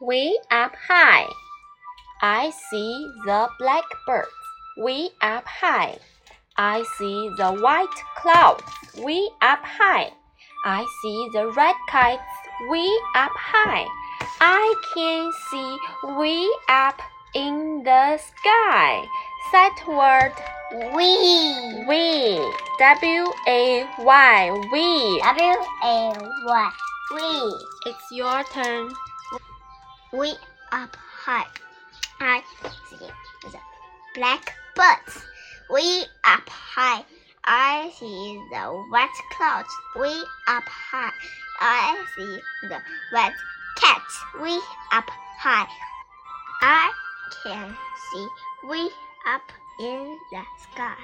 way up high. I see the blackbirds way up high. I see the white clouds way up high. I see the red kites way up high. I can see way up in the sky. That word We. we W A Y we. W A Y. We. It's your turn. We up high. I see the black birds. We up high. I see the white clouds. We up high. I see the red cats. We up high. I can see we up in the sky.